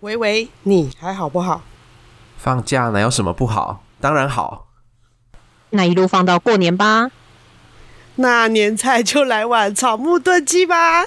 喂喂，你还好不好？放假哪有什么不好？当然好。那一路放到过年吧。那年菜就来碗草木炖鸡吧。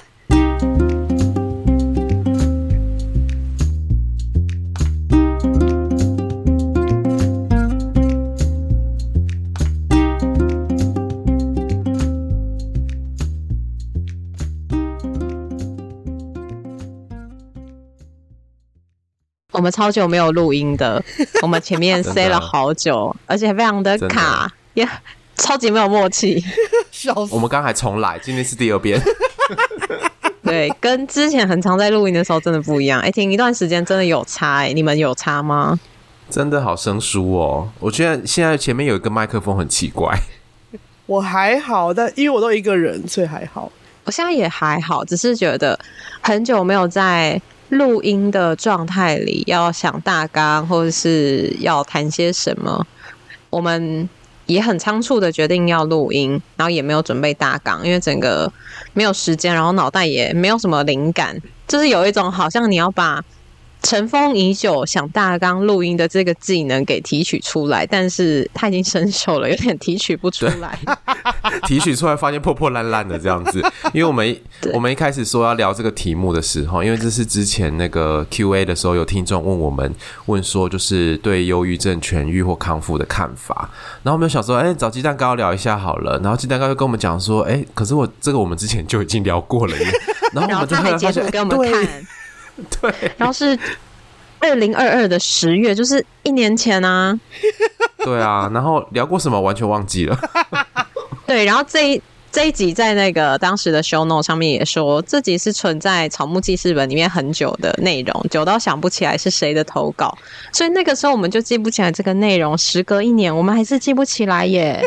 们超久没有录音的，我们前面塞了好久，而且非常的卡，也超级没有默契。笑死我们刚还重来，今天是第二遍。对，跟之前很常在录音的时候真的不一样。哎，停一段时间真的有差哎，你们有差吗？真的好生疏哦。我觉得现在前面有一个麦克风很奇怪。我还好，但因为我都一个人，所以还好。我现在也还好，只是觉得很久没有在。录音的状态里，要想大纲或者是要谈些什么，我们也很仓促的决定要录音，然后也没有准备大纲，因为整个没有时间，然后脑袋也没有什么灵感，就是有一种好像你要把。尘封已久，想大纲录音的这个技能给提取出来，但是他已经生锈了，有点提取不出来。提取出来发现破破烂烂的这样子，因为我们我们一开始说要聊这个题目的时候，因为这是之前那个 Q&A 的时候，有听众问我们问说，就是对忧郁症痊愈或康复的看法。然后我们就想说，哎、欸，找鸡蛋糕聊一下好了。然后鸡蛋糕就跟我们讲说，哎、欸，可是我这个我们之前就已经聊过了耶。然后我们就后来发现，给我们看。对，然后是二零二二的十月，就是一年前啊。对啊，然后聊过什么完全忘记了。对，然后这一这一集在那个当时的 show note 上面也说，这集是存在草木记事本里面很久的内容，久到想不起来是谁的投稿，所以那个时候我们就记不起来这个内容。时隔一年，我们还是记不起来耶。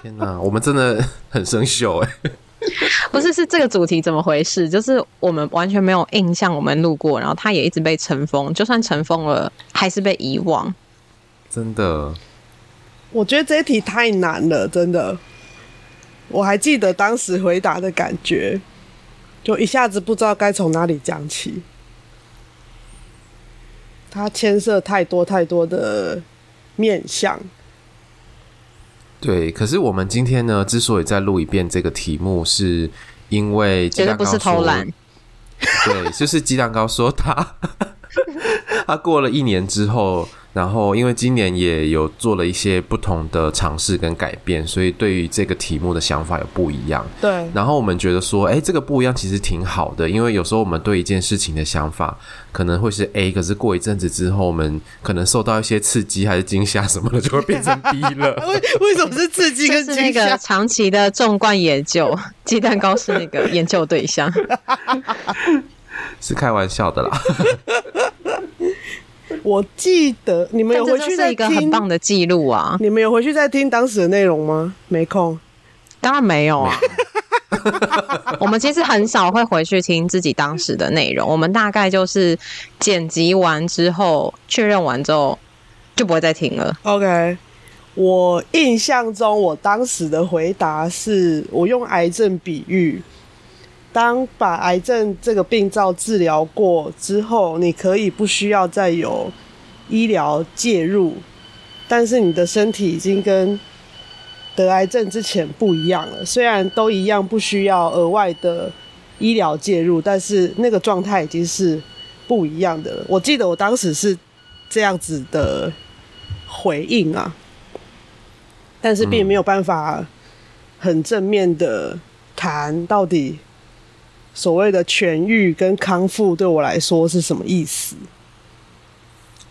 天哪，我们真的很生锈哎。不是，是这个主题怎么回事？就是我们完全没有印象，我们路过，然后它也一直被尘封，就算尘封了，还是被遗忘。真的，我觉得这一题太难了，真的。我还记得当时回答的感觉，就一下子不知道该从哪里讲起。它牵涉太多太多的面向。对，可是我们今天呢，之所以再录一遍这个题目，是因为鸡蛋糕说，绝对不是偷懒。对，就是鸡蛋糕说他 他过了一年之后。然后，因为今年也有做了一些不同的尝试跟改变，所以对于这个题目的想法有不一样。对。然后我们觉得说，哎，这个不一样其实挺好的，因为有时候我们对一件事情的想法可能会是 A，可是过一阵子之后，我们可能受到一些刺激还是惊吓什么的，就会变成 B 了。为为什么是刺激跟惊吓？是那个长期的纵贯研究，鸡蛋糕是那个研究对象，是开玩笑的啦。我记得你们有回去再听，这是一个很棒的记录啊！你们有回去再听当时的内容吗？没空，当然没有啊。我们其实很少会回去听自己当时的内容，我们大概就是剪辑完之后确认完之后就不会再听了。OK，我印象中我当时的回答是我用癌症比喻。当把癌症这个病灶治疗过之后，你可以不需要再有医疗介入，但是你的身体已经跟得癌症之前不一样了。虽然都一样不需要额外的医疗介入，但是那个状态已经是不一样的了。我记得我当时是这样子的回应啊，但是并没有办法很正面的谈到底。所谓的痊愈跟康复对我来说是什么意思？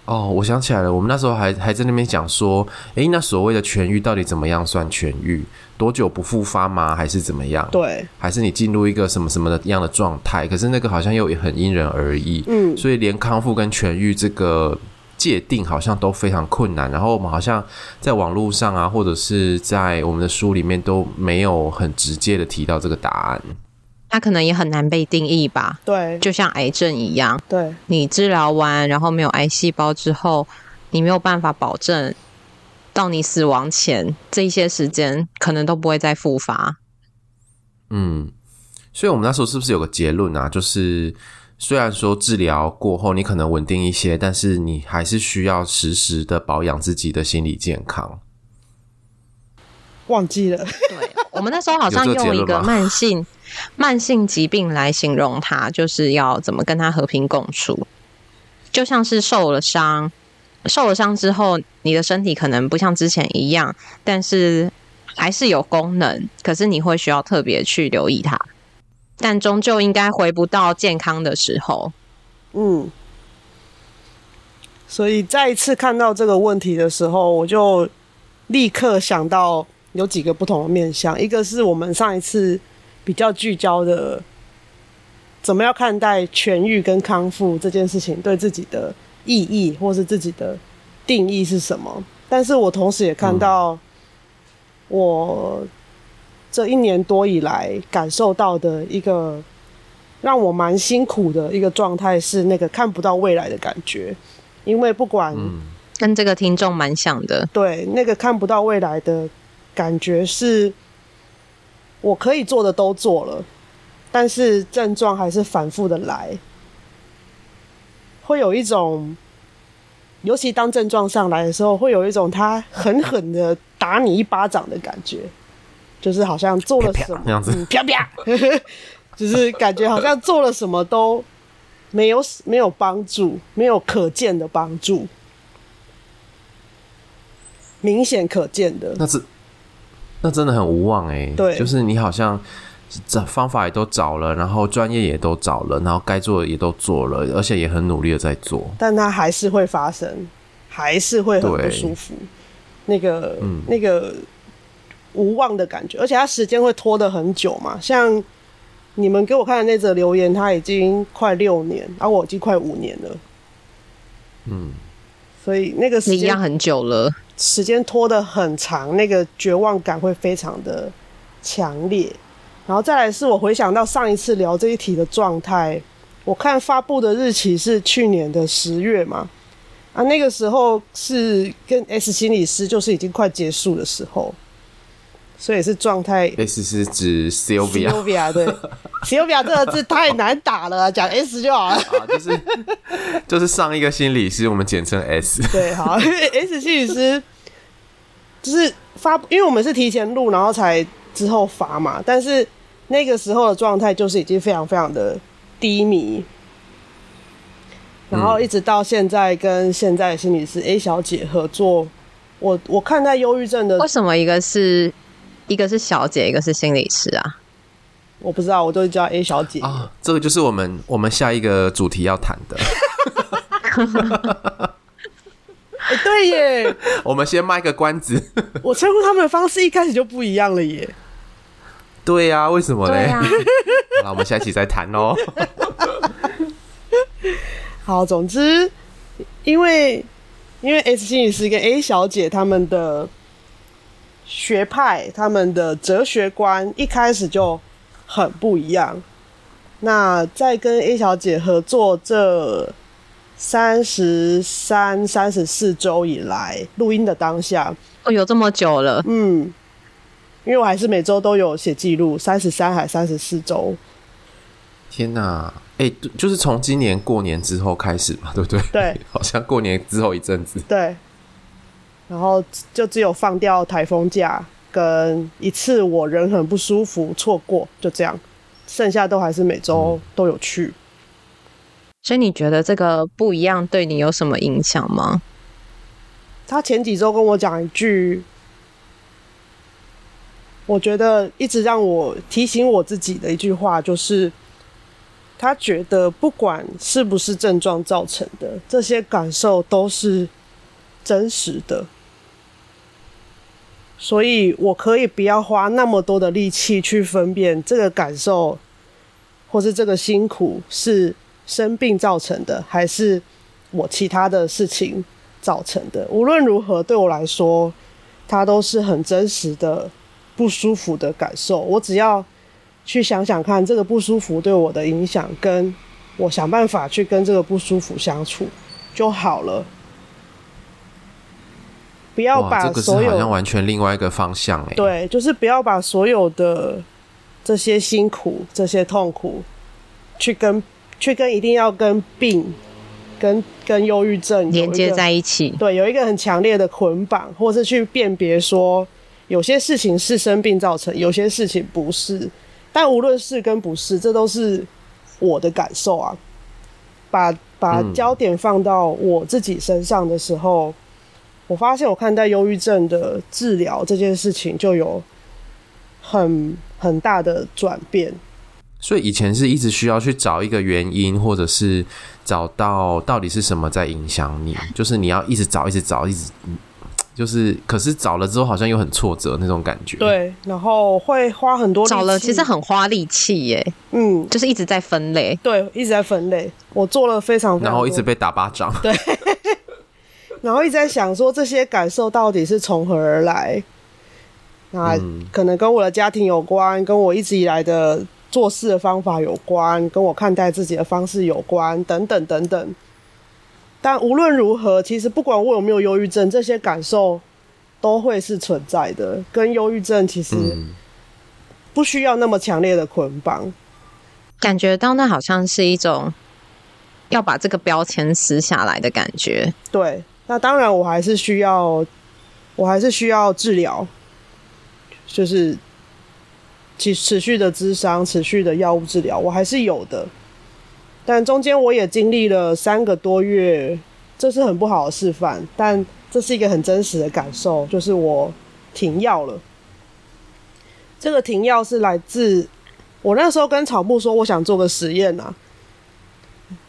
哦，我想起来了，我们那时候还还在那边讲说，诶，那所谓的痊愈到底怎么样算痊愈？多久不复发吗？还是怎么样？对，还是你进入一个什么什么的样的状态？可是那个好像又很因人而异，嗯，所以连康复跟痊愈这个界定好像都非常困难。然后我们好像在网络上啊，或者是在我们的书里面都没有很直接的提到这个答案。它可能也很难被定义吧？对，就像癌症一样。对，你治疗完，然后没有癌细胞之后，你没有办法保证到你死亡前这一些时间可能都不会再复发。嗯，所以我们那时候是不是有个结论啊？就是虽然说治疗过后你可能稳定一些，但是你还是需要时时的保养自己的心理健康。忘记了，对，我们那时候好像用一个慢性慢性疾病来形容它，就是要怎么跟它和平共处，就像是受了伤，受了伤之后，你的身体可能不像之前一样，但是还是有功能，可是你会需要特别去留意它，但终究应该回不到健康的时候。嗯，所以再一次看到这个问题的时候，我就立刻想到。有几个不同的面向，一个是我们上一次比较聚焦的，怎么样看待痊愈跟康复这件事情对自己的意义，或是自己的定义是什么？但是我同时也看到，我这一年多以来感受到的一个让我蛮辛苦的一个状态是那个看不到未来的感觉，因为不管跟这个听众蛮像的，对那个看不到未来的。感觉是，我可以做的都做了，但是症状还是反复的来，会有一种，尤其当症状上来的时候，会有一种他狠狠的打你一巴掌的感觉，就是好像做了什么这样子，啪啪，就是感觉好像做了什么都没有没有帮助，没有可见的帮助，明显可见的，那是。那真的很无望哎、欸，对，就是你好像这方法也都找了，然后专业也都找了，然后该做的也都做了，而且也很努力的在做，但它还是会发生，还是会很不舒服，那个、嗯、那个无望的感觉，而且它时间会拖得很久嘛。像你们给我看的那则留言，它已经快六年，而、啊、我已经快五年了，嗯，所以那个时间一样很久了。时间拖得很长，那个绝望感会非常的强烈。然后再来是我回想到上一次聊这一题的状态，我看发布的日期是去年的十月嘛，啊，那个时候是跟 S 心理师就是已经快结束的时候，所以是状态。S 是指 Sylvia，Sylvia 对，Sylvia 这个字太难打了，讲 S 就好了。啊，就是就是上一个心理师，我们简称 S。对，好因为，S 心理师。就是发，因为我们是提前录，然后才之后发嘛。但是那个时候的状态就是已经非常非常的低迷，然后一直到现在跟现在的心理师 A 小姐合作，我我看待忧郁症的，为什么一个是一个是小姐，一个是心理师啊？我不知道，我都叫 A 小姐啊。这个就是我们我们下一个主题要谈的。对耶！我们先卖个关子。我称呼他们的方式一开始就不一样了耶。对呀、啊，为什么嘞？啊、好，我们下一期再谈哦。好，总之，因为因为 S 心理师跟 A 小姐他们的学派、他们的哲学观一开始就很不一样。那在跟 A 小姐合作这。三十三、三十四周以来录音的当下，哦，有这么久了，嗯，因为我还是每周都有写记录，三十三还三十四周。天哪，哎、欸，就是从今年过年之后开始嘛，对不对？对，好像过年之后一阵子。对，然后就只有放掉台风假跟一次我人很不舒服错过，就这样，剩下都还是每周都有去。嗯所以你觉得这个不一样对你有什么影响吗？他前几周跟我讲一句，我觉得一直让我提醒我自己的一句话，就是他觉得不管是不是症状造成的，这些感受都是真实的，所以我可以不要花那么多的力气去分辨这个感受，或是这个辛苦是。生病造成的，还是我其他的事情造成的？无论如何，对我来说，它都是很真实的不舒服的感受。我只要去想想看，这个不舒服对我的影响，跟我想办法去跟这个不舒服相处就好了。不要把所有，这个是好像完全另外一个方向欸。对，就是不要把所有的这些辛苦、这些痛苦去跟。去跟一定要跟病、跟跟忧郁症连接在一起，对，有一个很强烈的捆绑，或是去辨别说，有些事情是生病造成，有些事情不是。但无论是跟不是，这都是我的感受啊。把把焦点放到我自己身上的时候，嗯、我发现我看待忧郁症的治疗这件事情就有很很大的转变。所以以前是一直需要去找一个原因，或者是找到到底是什么在影响你，就是你要一直找，一直找，一直。就是，可是找了之后好像又很挫折那种感觉。对，然后会花很多力。找了其实很花力气耶。嗯，就是一直在分类。对，一直在分类。我做了非常，非常多，然后一直被打巴掌。对。然后一直在想说，这些感受到底是从何而来？那可能跟我的家庭有关，跟我一直以来的做事的方法有关，跟我看待自己的方式有关，等等等等。但无论如何，其实不管我有没有忧郁症，这些感受都会是存在的。跟忧郁症其实不需要那么强烈的捆绑。感觉到那好像是一种要把这个标签撕下来的感觉。对，那当然我还是需要，我还是需要治疗，就是其持续的咨商、持续的药物治疗，我还是有的。但中间我也经历了三个多月，这是很不好的示范，但这是一个很真实的感受，就是我停药了。这个停药是来自我那时候跟草木说，我想做个实验啊。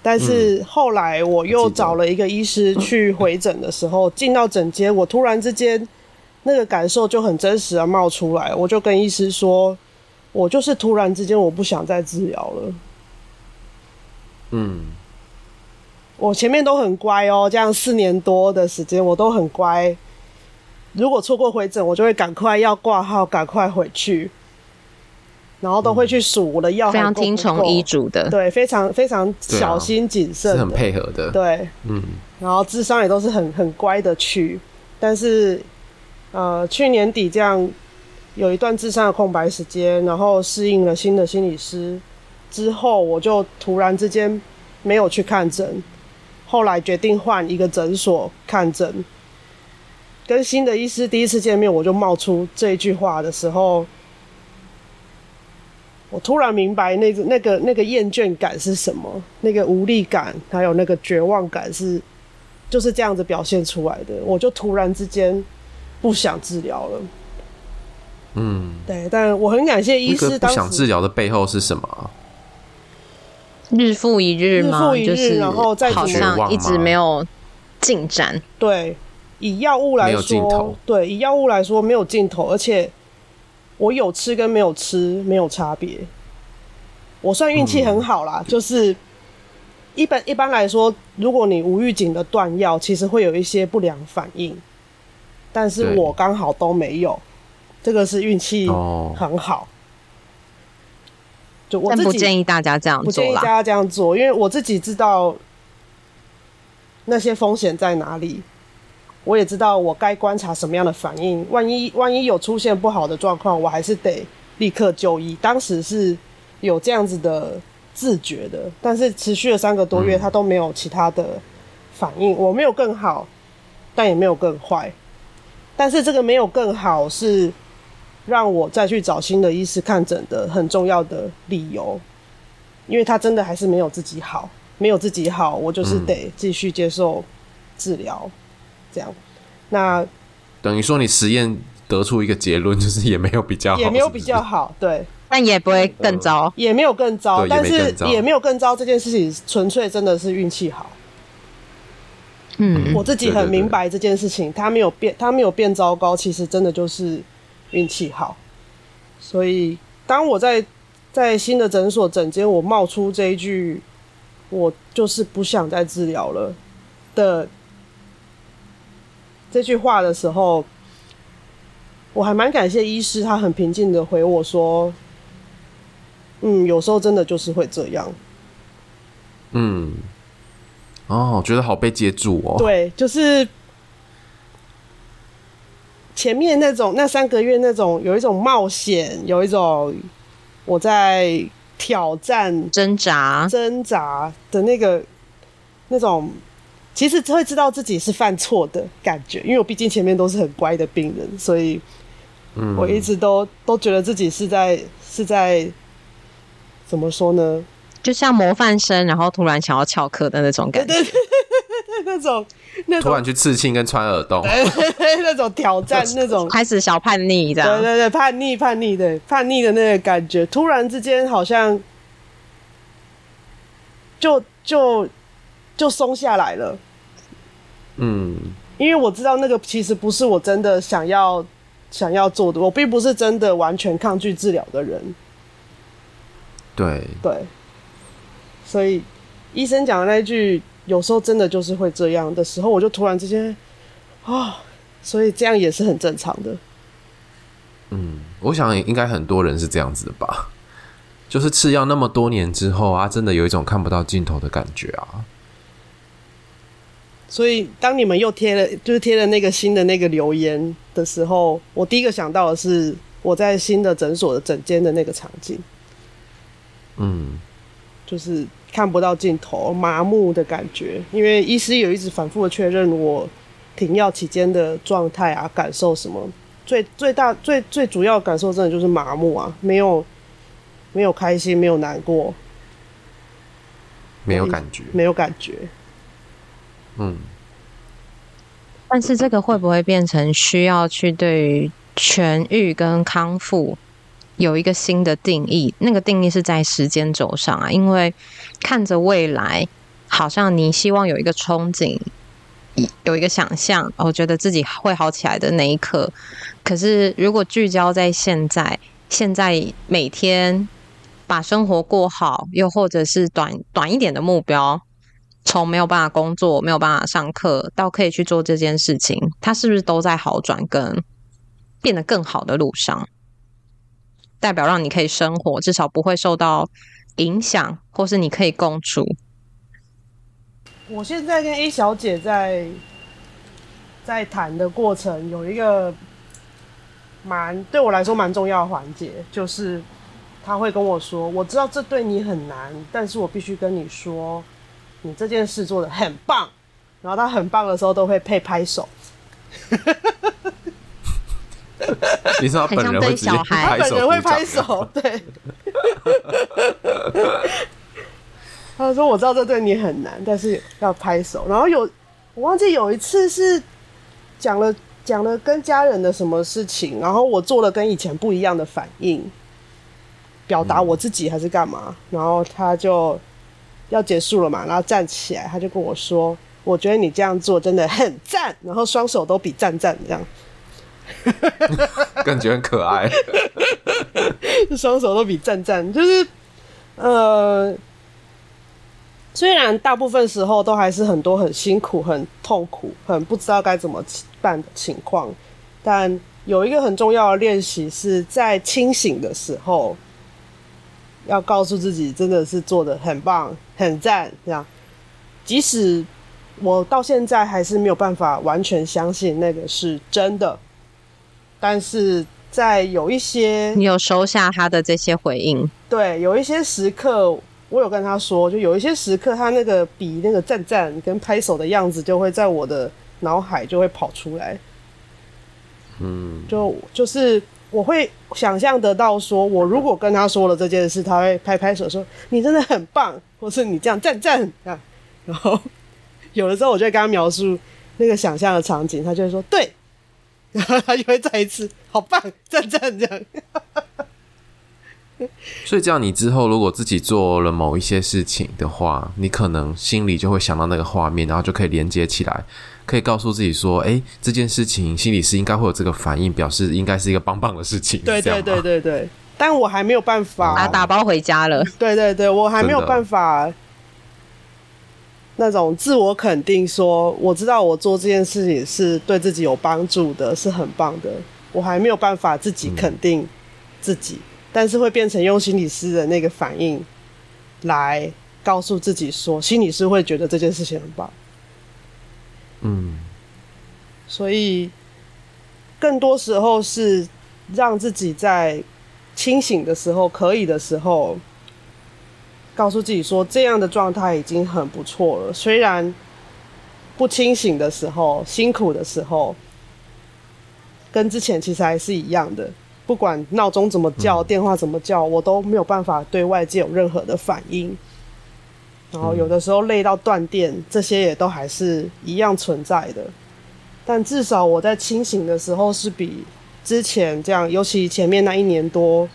但是后来我又找了一个医师去回诊的时候，进到诊间，我突然之间那个感受就很真实的冒出来，我就跟医师说，我就是突然之间我不想再治疗了。嗯，我前面都很乖哦，这样四年多的时间我都很乖。如果错过回诊，我就会赶快要挂号，赶快回去，然后都会去数我的药，非常听从医嘱的，对，非常非常小心谨慎，是很配合的，对，嗯，然后智商也都是很很乖的去，但是呃，去年底这样有一段智商的空白时间，然后适应了新的心理师。之后我就突然之间没有去看诊，后来决定换一个诊所看诊。跟新的医师第一次见面，我就冒出这一句话的时候，我突然明白那个那个那个厌倦感是什么，那个无力感，还有那个绝望感是就是这样子表现出来的。我就突然之间不想治疗了。嗯，对，但我很感谢医师。不想治疗的背后是什么？日复一日吗？日复一日，就是然后再好像一直没有进展。对，以药物来说，对，以药物来说没有尽头，而且我有吃跟没有吃没有差别。我算运气很好啦，嗯、就是一般一般来说，如果你无预警的断药，其实会有一些不良反应，但是我刚好都没有，这个是运气很好。哦就我自己不建议大家这样做，不建议大家这样做，因为我自己知道那些风险在哪里，我也知道我该观察什么样的反应。万一万一有出现不好的状况，我还是得立刻就医。当时是有这样子的自觉的，但是持续了三个多月，他都没有其他的反应。我没有更好，但也没有更坏。但是这个没有更好是。让我再去找新的医师看诊的很重要的理由，因为他真的还是没有自己好，没有自己好，我就是得继续接受治疗，这样。那等于说你实验得出一个结论，就是也没有比较好，也没有比较好，对，但也不会更糟，也没有更糟，但是也没有更糟。这件事情纯粹真的是运气好。嗯，我自己很明白这件事情，它没有变，它没有变糟糕，其实真的就是。运气好，所以当我在在新的诊所诊间，我冒出这一句“我就是不想再治疗了”的这句话的时候，我还蛮感谢医师，他很平静的回我说：“嗯，有时候真的就是会这样。”嗯，哦，我觉得好被接住哦。对，就是。前面那种那三个月那种有一种冒险，有一种我在挑战、挣扎、挣扎的那个那种，其实会知道自己是犯错的感觉，因为我毕竟前面都是很乖的病人，所以我一直都、嗯、都觉得自己是在是在怎么说呢？就像模范生，然后突然想要翘课的那种感觉，对对对那种，那种突然去刺青跟穿耳洞，那种挑战，那种开始小叛逆，这样，对对对，叛逆叛逆的叛逆的那个感觉，突然之间好像就就就松下来了。嗯，因为我知道那个其实不是我真的想要想要做的，我并不是真的完全抗拒治疗的人。对对，所以医生讲的那句。有时候真的就是会这样的时候，我就突然之间，啊、哦，所以这样也是很正常的。嗯，我想应该很多人是这样子的吧，就是吃药那么多年之后啊，真的有一种看不到尽头的感觉啊。所以当你们又贴了，就是贴了那个新的那个留言的时候，我第一个想到的是我在新的诊所的诊间的那个场景。嗯，就是。看不到尽头，麻木的感觉。因为医师有一直反复的确认我停药期间的状态啊，感受什么。最最大最最主要的感受，真的就是麻木啊，没有没有开心，没有难过，没有感觉，没有感觉。嗯。但是这个会不会变成需要去对于痊愈跟康复？有一个新的定义，那个定义是在时间轴上啊，因为看着未来，好像你希望有一个憧憬，有一个想象，我觉得自己会好起来的那一刻。可是如果聚焦在现在，现在每天把生活过好，又或者是短短一点的目标，从没有办法工作、没有办法上课，到可以去做这件事情，他是不是都在好转跟变得更好的路上？代表让你可以生活，至少不会受到影响，或是你可以共处。我现在跟 A 小姐在在谈的过程，有一个蛮对我来说蛮重要的环节，就是她会跟我说：“我知道这对你很难，但是我必须跟你说，你这件事做的很棒。”然后他很棒的时候，都会配拍手。你说他本人会直接拍手，他本人会拍手，对。他说：“我知道这对你很难，但是要拍手。”然后有我忘记有一次是讲了讲了跟家人的什么事情，然后我做了跟以前不一样的反应，表达我自己还是干嘛？然后他就要结束了嘛，然后站起来，他就跟我说：“我觉得你这样做真的很赞。”然后双手都比赞赞这样。感觉很可爱，双手都比赞赞，就是呃，虽然大部分时候都还是很多很辛苦、很痛苦、很不知道该怎么办的情况，但有一个很重要的练习是在清醒的时候，要告诉自己真的是做的很棒、很赞，这样，即使我到现在还是没有办法完全相信那个是真的。但是在有一些，你有收下他的这些回应？对，有一些时刻，我有跟他说，就有一些时刻，他那个比那个赞赞跟拍手的样子，就会在我的脑海就会跑出来。嗯，就就是我会想象得到，说我如果跟他说了这件事，他会拍拍手说：“你真的很棒”，或是“你这样赞赞”啊。然后有的时候，我就会跟他描述那个想象的场景，他就会说：“对。”然后他就会再一次，好棒，赞赞这样。所以这样，你之后如果自己做了某一些事情的话，你可能心里就会想到那个画面，然后就可以连接起来，可以告诉自己说：“哎，这件事情心理师应该会有这个反应，表示应该是一个棒棒的事情。”对对对对对。但我还没有办法啊，打包回家了。对对对，我还没有办法。那种自我肯定，说我知道我做这件事情是对自己有帮助的，是很棒的。我还没有办法自己肯定自己，嗯、但是会变成用心理师的那个反应来告诉自己说，心理师会觉得这件事情很棒。嗯，所以更多时候是让自己在清醒的时候，可以的时候，告诉自己说，这样的状态已经很不错了。虽然不清醒的时候、辛苦的时候，跟之前其实还是一样的。不管闹钟怎么叫、电话怎么叫，我都没有办法对外界有任何的反应。然后有的时候累到断电，这些也都还是一样存在的。但至少我在清醒的时候是比之前这样，尤其前面那一年多，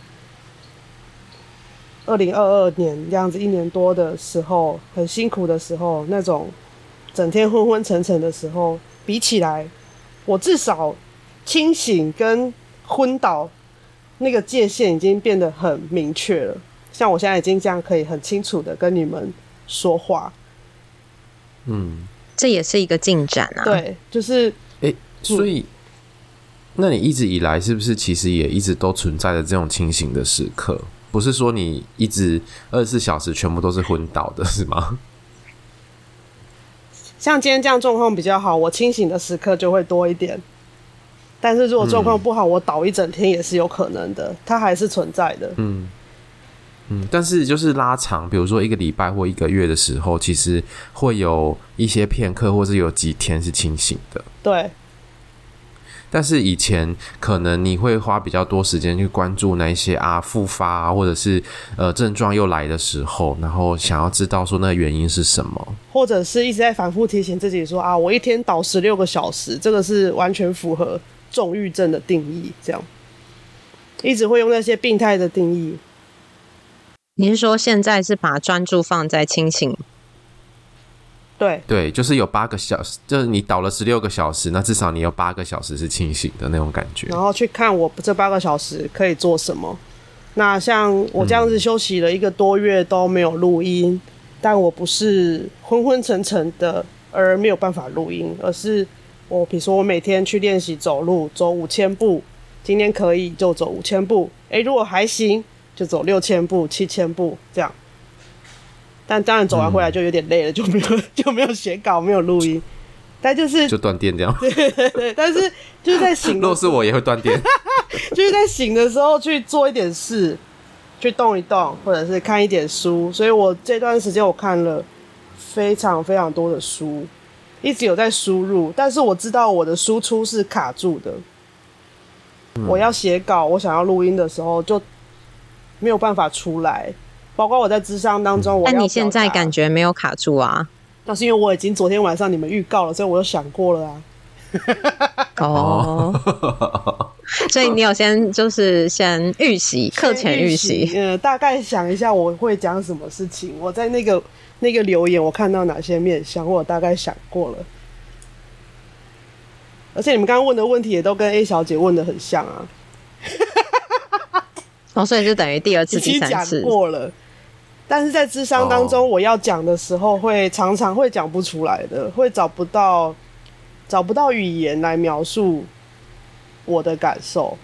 二零二二年这样子一年多的时候，很辛苦的时候，那种整天昏昏沉沉的时候，比起来，我至少清醒跟昏倒。那个界限已经变得很明确了，像我现在已经这样可以很清楚的跟你们说话，嗯，这也是一个进展啊。对，就是，哎、欸，所以，那你一直以来是不是其实也一直都存在着这种清醒的时刻？不是说你一直二十四小时全部都是昏倒的，是吗？像今天这样状况比较好，我清醒的时刻就会多一点。但是如果状况不好，嗯，我倒一整天也是有可能的，它还是存在的。嗯嗯，但是就是拉长，比如说一个礼拜或一个月的时候，其实会有一些片刻，或是有几天是清醒的。对。但是以前可能你会花比较多时间去关注那一些啊复发啊，或者是呃症状又来的时候，然后想要知道说那个原因是什么，或者是一直在反复提醒自己说啊，我一天倒十六个小时，这个是完全符合。重郁症的定义，这样一直会用那些病态的定义。你是说现在是把专注放在清醒？对对，就是有八个小时，就是你倒了十六个小时，那至少你有八个小时是清醒的那种感觉。然后去看我这八个小时可以做什么。那像我这样子休息了一个多月都没有录音，嗯，但我不是昏昏沉沉的而没有办法录音，而是。我比如说，我每天去练习走路，走五千步。今天可以就走五千步，诶、欸，如果还行，就走六千步、七千步这样。但当然走完回来就有点累了，嗯、就没有就没有写稿，没有录音。但就是就断电这样。对对对，但是就是在醒。如果是我也会断电。就是在醒的时候去做一点事，去动一动，或者是看一点书。所以我这段时间我看了非常非常多的书。一直有在输入，但是我知道我的输出是卡住的。嗯、我要写稿，我想要录音的时候就没有办法出来。包括我在智商当中，我但你现在感觉没有卡住啊？那是因为我已经昨天晚上你们预告了，所以我有想过了啊。哦，所以你有先就是先预习课前预习，呃，大概想一下我会讲什么事情。我在那个。那个留言我看到哪些面相，我大概想过了。而且你们刚刚问的问题也都跟 A 小姐问的很像啊。哦，所以就等于第二次、第三次过了。但是在智商当中，我要讲的时候，会常常会讲不出来的，会找不到找不到语言来描述我的感受。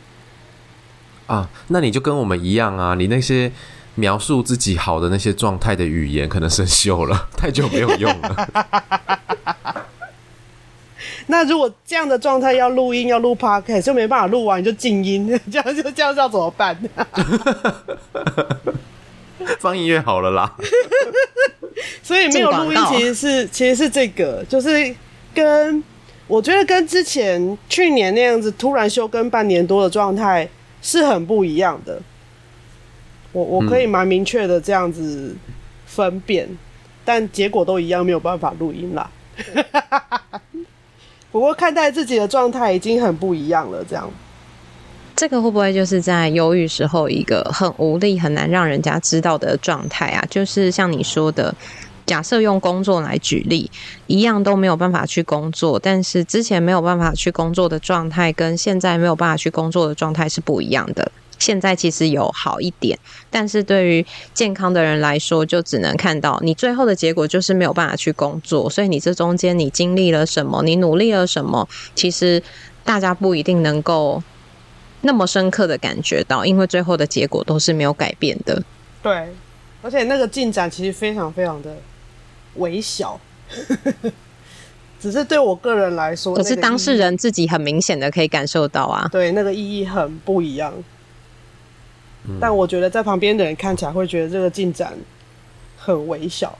啊，那你就跟我们一样啊，你那些。描述自己好的那些状态的语言可能生锈了，太久没有用了。那如果这样的状态要录音要录 podcast 就没办法录完，你就静音，这样就这样要怎么办？放音乐好了啦。所以没有录音其实是其实是这个，就是跟我觉得跟之前去年那样子突然休更半年多的状态是很不一样的。我我可以蛮明确的这样子分辨，嗯，但结果都一样，没有办法录音啦。不过看待自己的状态已经很不一样了，这样。这个会不会就是在忧郁时候一个很无力、很难让人家知道的状态啊？就是像你说的，假设用工作来举例，一样都没有办法去工作，但是之前没有办法去工作的状态，跟现在没有办法去工作的状态是不一样的。现在其实有好一点，但是对于健康的人来说，就只能看到你最后的结果就是没有办法去工作。所以你这中间你经历了什么，你努力了什么，其实大家不一定能够那么深刻的感觉到，因为最后的结果都是没有改变的。对，而且那个进展其实非常非常的微小，只是对我个人来说，可是当事人自己很明显的可以感受到啊，对，那个意义很不一样。但我觉得在旁边的人看起来会觉得这个进展很微小。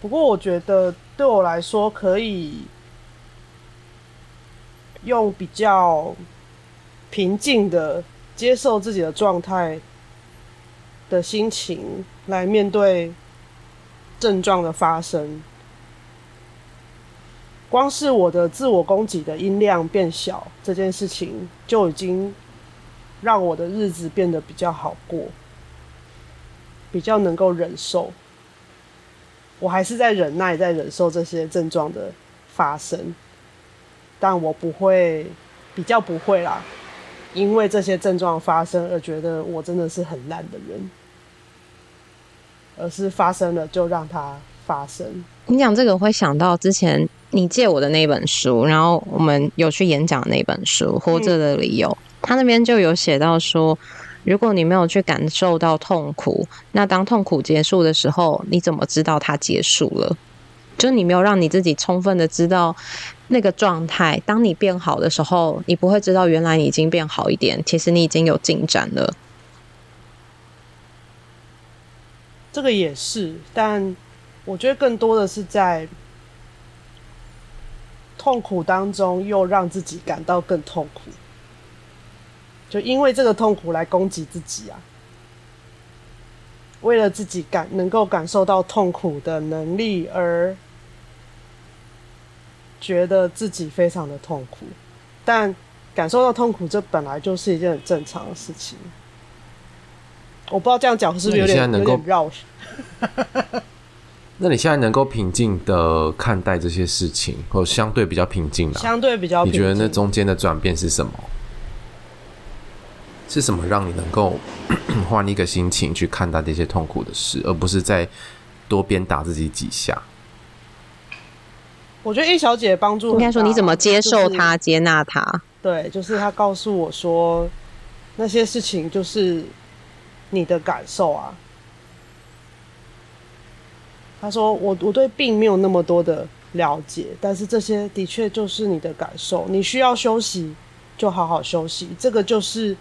不过我觉得对我来说，可以用比较平静的接受自己的状态的心情来面对症状的发生。光是我的自我攻击的音量变小这件事情，就已经让我的日子变得比较好过，比较能够忍受。我还是在忍耐，在忍受这些症状的发生，但我不会，比较不会啦，因为这些症状发生而觉得我真的是很烂的人，而是发生了就让它发生。你讲这个，我会想到之前你借我的那本书，然后我们有去演讲那本书《活着的理由》，嗯，他那边就有写到说。如果你没有去感受到痛苦，那当痛苦结束的时候，你怎么知道它结束了？就你没有让你自己充分的知道那个状态。当你变好的时候，你不会知道原来你已经变好一点，其实你已经有进展了。这个也是，但我觉得更多的是在痛苦当中，又让自己感到更痛苦。就因为这个痛苦来攻击自己啊！为了自己感能够感受到痛苦的能力而觉得自己非常的痛苦，但感受到痛苦这本来就是一件很正常的事情。我不知道这样讲是不是有点有点绕。那你现在能够平静的看待这些事情，或相对比较平静的，相对比较平，你觉得那中间的转变是什么？是什么让你能够 换一个心情去看待这些痛苦的事，而不是再多鞭打自己几下？我觉得叶小姐帮助，应该说你怎么接受她、接纳她？对，就是她告诉我说，那些事情就是你的感受啊。她说我我对病没有那么多的了解，但是这些的确就是你的感受。你需要休息，就好好休息。这个就是。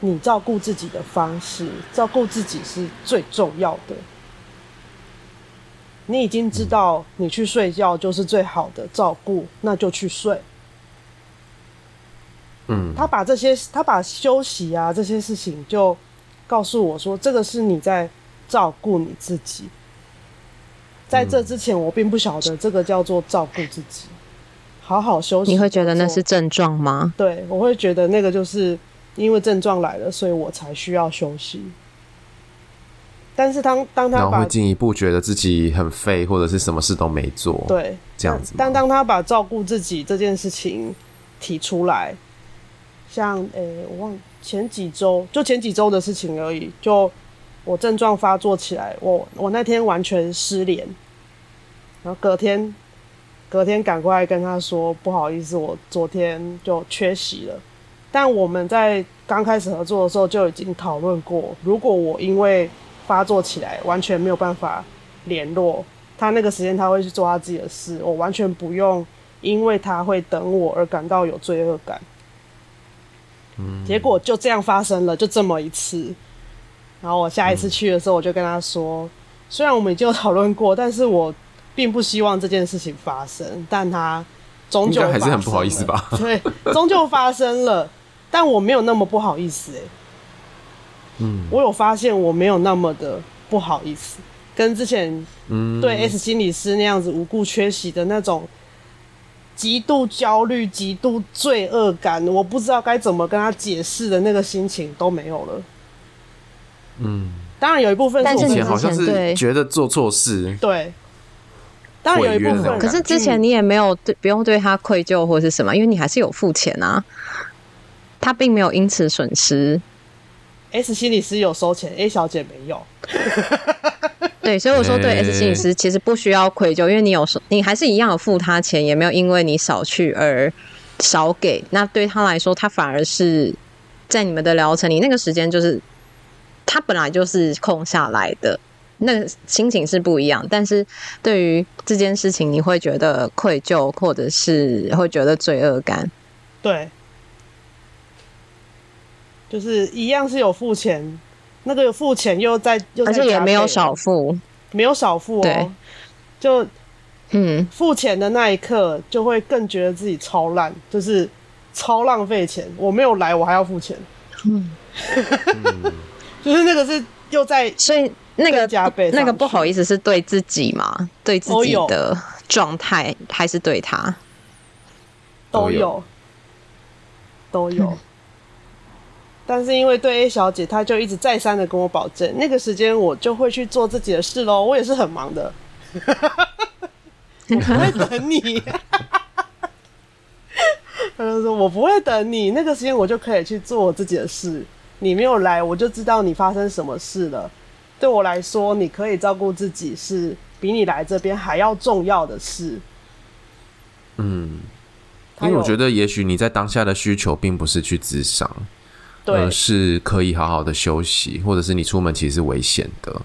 你照顾自己的方式，照顾自己是最重要的。你已经知道，你去睡觉就是最好的照顾，那就去睡。嗯，他把这些，他把休息啊这些事情，就告诉我说，这个是你在照顾你自己。在这之前，我并不晓得这个叫做照顾自己，好好休息。你会觉得那是症状吗？对，我会觉得那个就是。因为症状来了，所以我才需要休息。但是当当他把，然后会进一步觉得自己很废，或者是什么事都没做，对，这样子。但当他把照顾自己这件事情提出来，像诶、欸，我忘前几周，就前几周的事情而已。就我症状发作起来，我我那天完全失联，然后隔天隔天赶过来跟他说，不好意思，我昨天就缺席了。但我们在刚开始合作的时候就已经讨论过，如果我因为发作起来完全没有办法联络他，那个时间他会去做他自己的事，我完全不用因为他会等我而感到有罪恶感。嗯，结果就这样发生了，就这么一次。然后我下一次去的时候，我就跟他说，嗯，虽然我们已经有讨论过，但是我并不希望这件事情发生，但他终究还是很不好意思吧？对，终究发生了。但我没有那么不好意思哎、欸，嗯，我有发现我没有那么的不好意思，跟之前对 S 心理师那样子无故缺席的那种极度焦虑、极度罪恶感，我不知道该怎么跟他解释的那个心情都没有了。嗯，当然有一部分是之前好像是觉得做错事，对，当然有一部分，可是之前你也没有对不用对他愧疚或是什么，因为你还是有付钱啊。他并没有因此损失。S 心理师有收钱，A 小姐没有。对，所以我说对 S 心理师其实不需要愧疚，因为你有收，你还是一样有付他钱，也没有因为你少去而少给。那对他来说，他反而是在你们的疗程里，那个时间就是他本来就是空下来的，那个心情是不一样。但是对于这件事情，你会觉得愧疚，或者是会觉得罪恶感。对。就是一样是有付钱，那个付钱又在，又在而且也没有少付，没有少付哦，就嗯，付钱的那一刻就会更觉得自己超烂，就是超浪费钱。我没有来，我还要付钱，嗯，就是那个是又在，所以那个加倍那个不好意思是对自己嘛？对自己的状态还是对他？都有，都有。嗯 但是因为对 A 小姐，她就一直再三的跟我保证，那个时间我就会去做自己的事喽。我也是很忙的，我不会等你。他就说：“我不会等你，那个时间我就可以去做我自己的事。你没有来，我就知道你发生什么事了。对我来说，你可以照顾自己是比你来这边还要重要的事。”嗯，因为我觉得，也许你在当下的需求并不是去自伤。而是可以好好的休息，或者是你出门其实是危险的。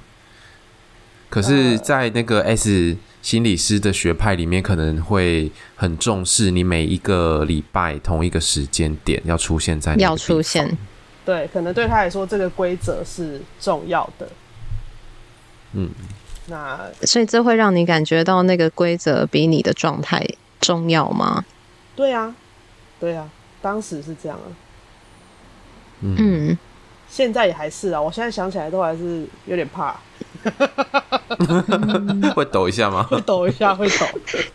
可是，在那个 S 心理师的学派里面，可能会很重视你每一个礼拜同一个时间点要出现在要出现。对，可能对他来说，这个规则是重要的。嗯，那所以这会让你感觉到那个规则比你的状态重要吗？对啊，对啊，当时是这样啊。嗯，现在也还是啊，我现在想起来都还是有点怕，会抖一下吗？会抖一下，会抖，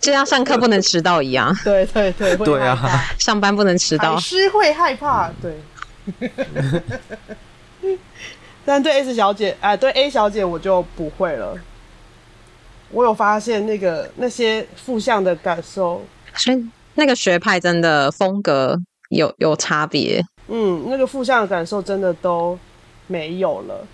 就像上课不能迟到一样。对对对，对啊，上班不能迟到，还是会害怕。对，但对 S 小姐，哎、呃，对 A 小姐我就不会了。我有发现那个那些负向的感受，所以那个学派真的风格有有差别。嗯，那个负向的感受真的都没有了。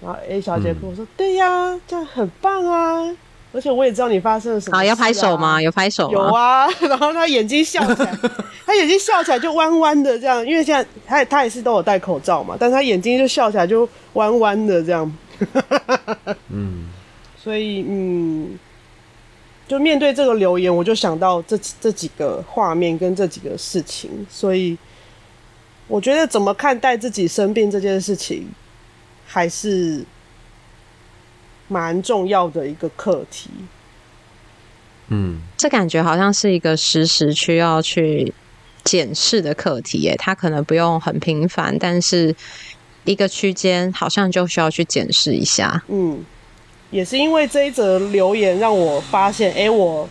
然后 A 小姐跟我说：“嗯、对呀，这样很棒啊！而且我也知道你发生了什么、啊。”好，要拍手吗？有拍手吗？有啊。然后他眼睛笑起来，他眼睛笑起来就弯弯的这样，因为现在他他也是都有戴口罩嘛，但他眼睛就笑起来就弯弯的这样。嗯，所以嗯，就面对这个留言，我就想到这这几个画面跟这几个事情，所以。我觉得怎么看待自己生病这件事情，还是蛮重要的一个课题。嗯，这感觉好像是一个时时需要去检视的课题耶。它可能不用很频繁，但是一个区间好像就需要去检视一下。嗯，也是因为这一则留言让我发现，哎，我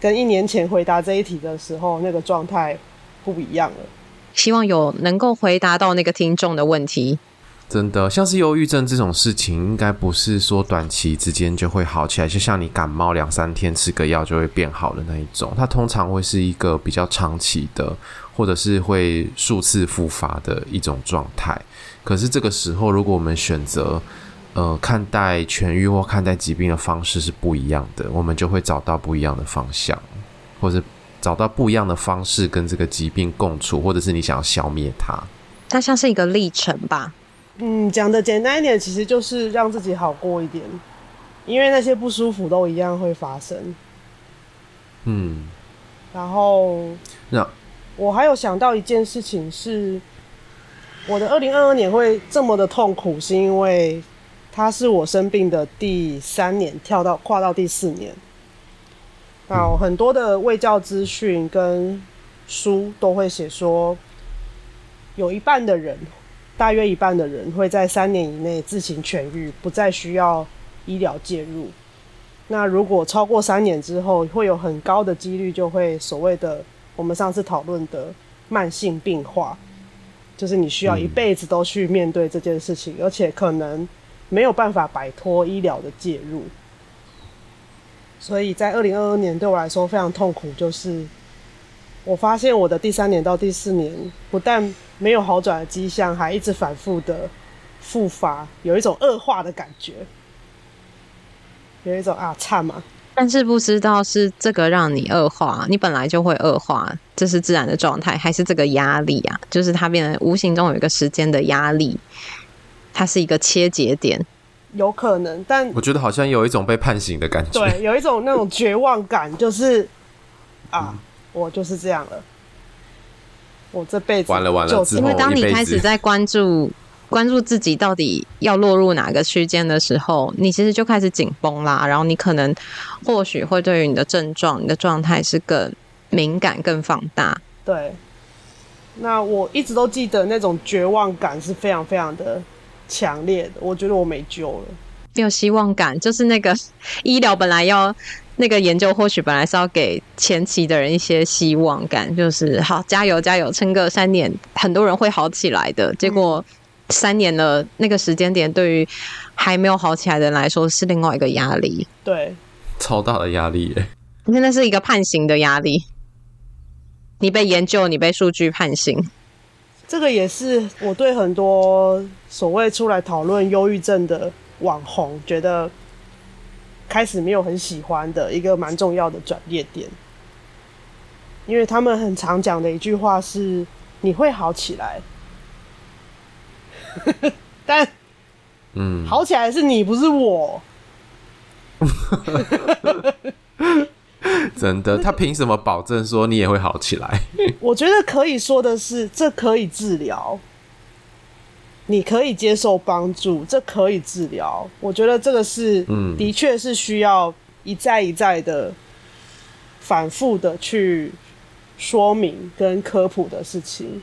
跟一年前回答这一题的时候那个状态不一样了。希望有能够回答到那个听众的问题。真的，像是忧郁症这种事情，应该不是说短期之间就会好起来，就像你感冒两三天吃个药就会变好的那一种。它通常会是一个比较长期的，或者是会数次复发的一种状态。可是这个时候，如果我们选择呃看待痊愈或看待疾病的方式是不一样的，我们就会找到不一样的方向，或者找到不一样的方式跟这个疾病共处，或者是你想要消灭它，它像是一个历程吧。嗯，讲的简单一点，其实就是让自己好过一点，因为那些不舒服都一样会发生。嗯，然后那我还有想到一件事情是，我的二零二二年会这么的痛苦，是因为它是我生病的第三年，跳到跨到第四年。那，很多的卫教资讯跟书都会写说，有一半的人。大约一半的人会在三年以内自行痊愈，不再需要医疗介入。那如果超过三年之后，会有很高的几率就会所谓的我们上次讨论的慢性病化，就是你需要一辈子都去面对这件事情，而且可能没有办法摆脱医疗的介入。所以在二零二二年对我来说非常痛苦，就是我发现我的第三年到第四年不但没有好转的迹象，还一直反复的复发，有一种恶化的感觉，有一种啊差嘛。但是不知道是这个让你恶化，你本来就会恶化，这是自然的状态，还是这个压力啊？就是它变得无形中有一个时间的压力，它是一个切节点，有可能。但我觉得好像有一种被判刑的感觉，对，有一种那种绝望感，就是啊，我就是这样了。我这辈子完了完了，因为当你开始在关注关注自己到底要落入哪个区间的时候，你其实就开始紧绷啦。然后你可能或许会对于你的症状、你的状态是更敏感、更放大。对。那我一直都记得那种绝望感是非常非常的强烈的。我觉得我没救了。没有希望感，就是那个 医疗本来要。那个研究或许本来是要给前期的人一些希望感，就是好加油加油，撑个三年，很多人会好起来的。结果三年了，那个时间点对于还没有好起来的人来说是另外一个压力，对，超大的压力耶。因为那是一个判刑的压力，你被研究，你被数据判刑。这个也是我对很多所谓出来讨论忧郁症的网红觉得。开始没有很喜欢的一个蛮重要的转捩点，因为他们很常讲的一句话是“你会好起来”，但嗯，好起来是你不是我，真的，他凭什么保证说你也会好起来？我觉得可以说的是，这可以治疗。你可以接受帮助，这可以治疗。我觉得这个是，嗯，的确是需要一再一再的反复的去说明跟科普的事情。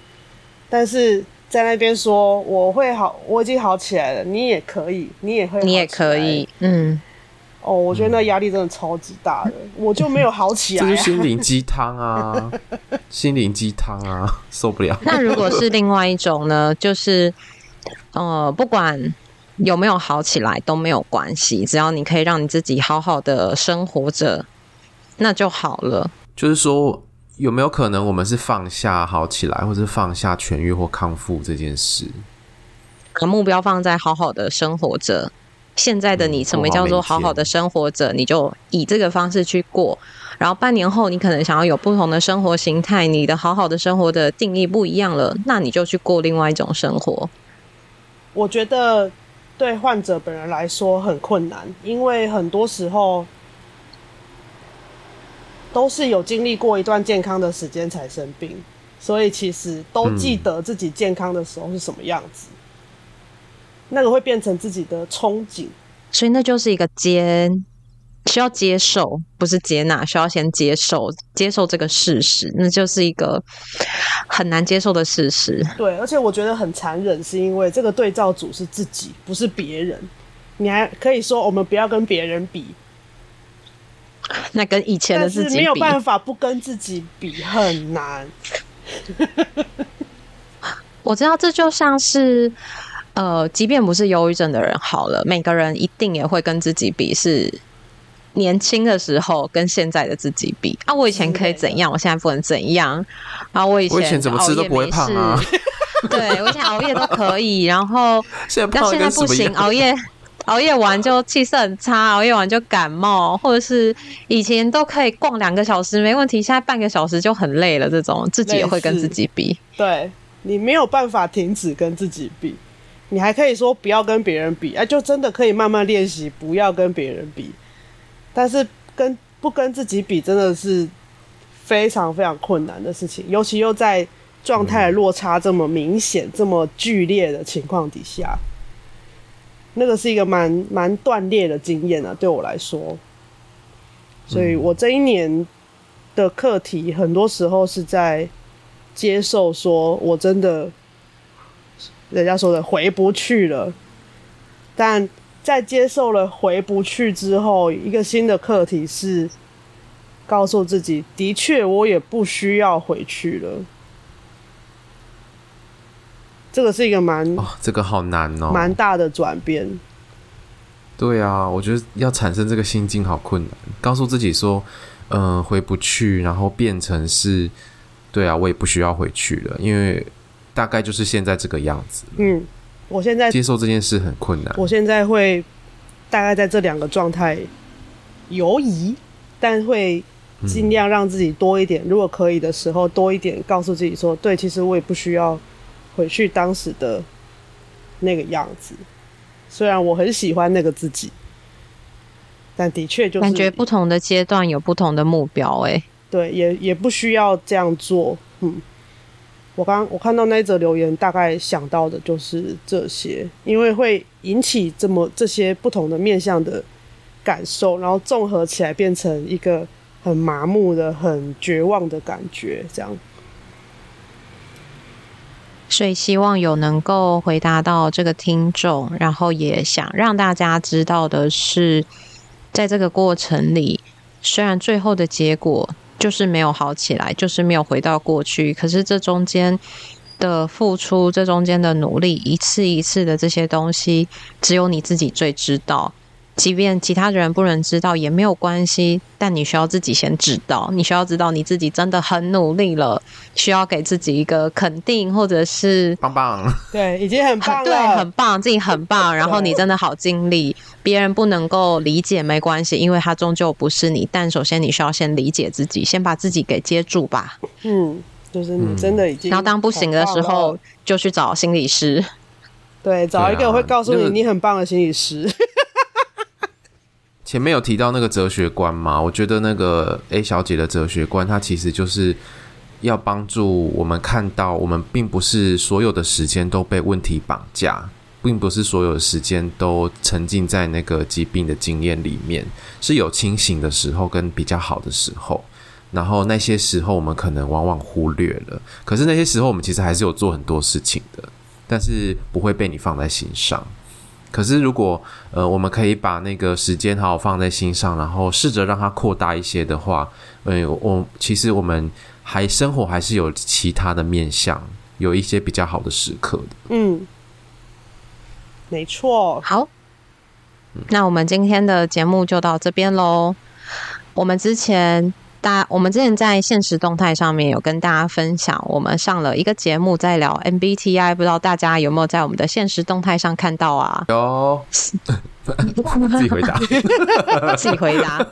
但是在那边说我会好，我已经好起来了，你也可以，你也会，你也可以，嗯。哦，我觉得那压力真的超级大的，我就没有好起来啊。这是心灵鸡汤啊，心灵鸡汤啊，受不了。那如果是另外一种呢？就是。呃，不管有没有好起来都没有关系，只要你可以让你自己好好的生活着，那就好了。就是说，有没有可能我们是放下好起来，或是放下痊愈或康复这件事？把目标放在好好的生活着。现在的你，什么叫做好好的生活着？你就以这个方式去过。然后半年后，你可能想要有不同的生活形态，你的好好的生活的定义不一样了，那你就去过另外一种生活。我觉得对患者本人来说很困难，因为很多时候都是有经历过一段健康的时间才生病，所以其实都记得自己健康的时候是什么样子，嗯、那个会变成自己的憧憬，所以那就是一个肩。需要接受，不是接纳，需要先接受，接受这个事实，那就是一个很难接受的事实。对，而且我觉得很残忍，是因为这个对照组是自己，不是别人。你还可以说我们不要跟别人比，那跟以前的自己比，没有办法不跟自己比，很难。我知道，这就像是，呃，即便不是忧郁症的人，好了，每个人一定也会跟自己比，是。年轻的时候跟现在的自己比啊，我以前可以怎样，我现在不能怎样啊。我以前，我以前怎么吃都不会胖啊。对，我以前熬夜都可以，然后 现在现在不行，熬夜熬夜完就气色很差，熬夜完就感冒，或者是以前都可以逛两个小时没问题，现在半个小时就很累了。这种自己也会跟自己比，对，你没有办法停止跟自己比，你还可以说不要跟别人比，哎，就真的可以慢慢练习不要跟别人比。但是跟不跟自己比，真的是非常非常困难的事情，尤其又在状态落差这么明显、这么剧烈的情况底下，那个是一个蛮蛮断裂的经验啊，对我来说。所以我这一年的课题，很多时候是在接受，说我真的，人家说的回不去了，但。在接受了回不去之后，一个新的课题是告诉自己：的确，我也不需要回去了。这个是一个蛮……哦，这个好难哦，蛮大的转变。对啊，我觉得要产生这个心境好困难。告诉自己说：“嗯，回不去，然后变成是，对啊，我也不需要回去了，因为大概就是现在这个样子。”嗯。我现在接受这件事很困难。我现在会大概在这两个状态犹疑，但会尽量让自己多一点。嗯。如果可以的时候，多一点告诉自己说：“对，其实我也不需要回去当时的那个样子。虽然我很喜欢那个自己，但的确就是感觉不同的阶段有不同的目标。”哎，对，也也不需要这样做。嗯。我刚我看到那一则留言，大概想到的就是这些，因为会引起这么这些不同的面向的感受，然后综合起来变成一个很麻木的、很绝望的感觉，这样。所以希望有能够回答到这个听众，然后也想让大家知道的是，在这个过程里，虽然最后的结果就是没有好起来，就是没有回到过去，可是这中间的付出，这中间的努力，一次一次的这些东西，只有你自己最知道。即便其他人不能知道也没有关系，但你需要自己先知道。你需要知道你自己真的很努力了，需要给自己一个肯定，或者是棒棒。对，已经很棒了，对，很棒，自己很棒。然后你真的好尽力，别人不能够理解没关系，因为他终究不是你。但首先你需要先理解自己，先把自己给接住吧。嗯，就是你真的已经。然后当不行的时候，就去找心理师。对，找一个会告诉你你很棒的心理师。前面有提到那个哲学观吗？我觉得那个 A 小姐的哲学观，它其实就是要帮助我们看到，我们并不是所有的时间都被问题绑架，并不是所有的时间都沉浸在那个疾病的经验里面，是有清醒的时候跟比较好的时候，然后那些时候我们可能往往忽略了，可是那些时候我们其实还是有做很多事情的，但是不会被你放在心上。可是，如果呃，我们可以把那个时间好好放在心上，然后试着让它扩大一些的话，呃，我其实我们还生活还是有其他的面向，有一些比较好的时刻的。嗯，没错。好，那我们今天的节目就到这边喽。我们之前。大，我们之前在现实动态上面有跟大家分享，我们上了一个节目在聊 MBTI，不知道大家有没有在我们的现实动态上看到啊？有，自己回答，自己回答。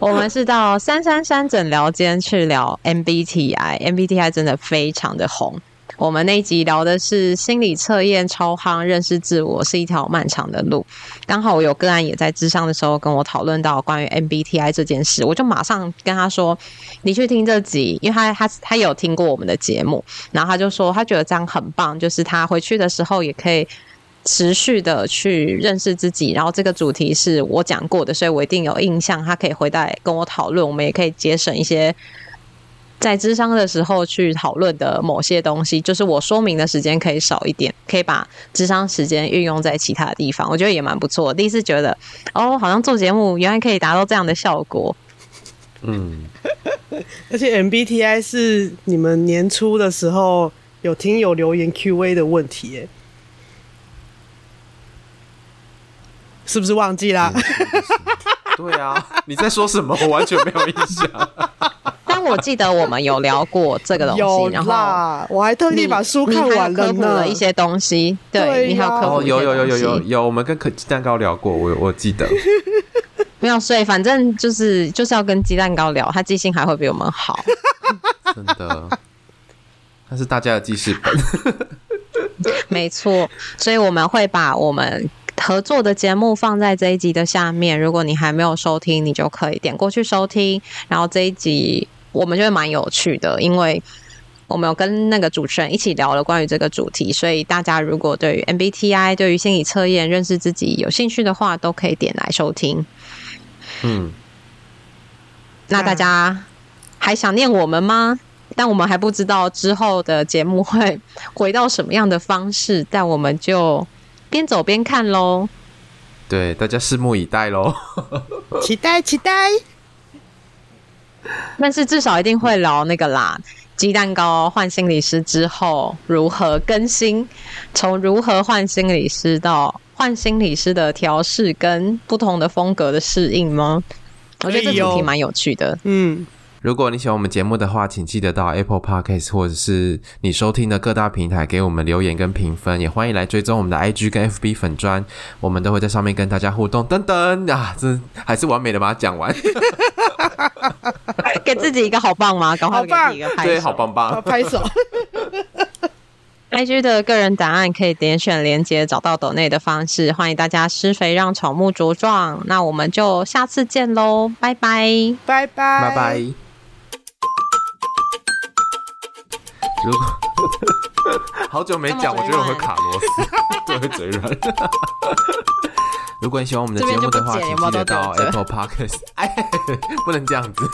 我们是到三三三诊疗间去聊 MBTI，MBTI 真的非常的红。我们那一集聊的是心理测验超夯，认识自我是一条漫长的路。刚好我有个案也在智商的时候跟我讨论到关于 MBTI 这件事，我就马上跟他说：“你去听这集，因为他他他有听过我们的节目，然后他就说他觉得这样很棒，就是他回去的时候也可以持续的去认识自己。然后这个主题是我讲过的，所以我一定有印象，他可以回来跟我讨论，我们也可以节省一些。”在智商的时候去讨论的某些东西，就是我说明的时间可以少一点，可以把智商时间运用在其他的地方，我觉得也蛮不错。第一次觉得，哦，好像做节目原来可以达到这样的效果。嗯，而且 MBTI 是你们年初的时候有听友留言 Q&A 的问题，耶，是不是忘记啦？对啊，你在说什么？我完全没有印象。我记得我们有聊过这个东西，然后我还特地把书看完了，科普了一些东西。对，你还有科普有有有有有有，我们跟鸡蛋糕聊过，我我记得。没有，所以反正就是就是要跟鸡蛋糕聊，他记性还会比我们好。真的，他是大家的记事本。没错，所以我们会把我们合作的节目放在这一集的下面。如果你还没有收听，你就可以点过去收听。然后这一集。我们觉得蛮有趣的，因为我们有跟那个主持人一起聊了关于这个主题，所以大家如果对于 MBTI、对于心理测验、认识自己有兴趣的话，都可以点来收听。嗯，那大家还想念我们吗？但我们还不知道之后的节目会回到什么样的方式，但我们就边走边看喽。对，大家拭目以待喽，期待期待。但是至少一定会聊那个啦，鸡蛋糕换心理师之后如何更新，从如何换心理师到换心理师的调试跟不同的风格的适应吗？我觉得这主题蛮有趣的，嗯。如果你喜欢我们节目的话，请记得到 Apple Podcast 或者是你收听的各大平台给我们留言跟评分，也欢迎来追踪我们的 IG 跟 FB 粉砖，我们都会在上面跟大家互动。等等啊，这还是完美的把它讲完，给自己一个好棒吗？赶快给自己一个拍手，对，好棒棒，拍手。IG 的个人档案可以点选连接找到抖内的方式，欢迎大家施肥让草木茁壮。那我们就下次见喽，拜拜，拜拜，拜拜。如 果好久没讲，我觉得我会卡螺丝，对会嘴软。如果你喜欢我们的节目的话，请记得到 Apple Podcast。哎，不能这样子。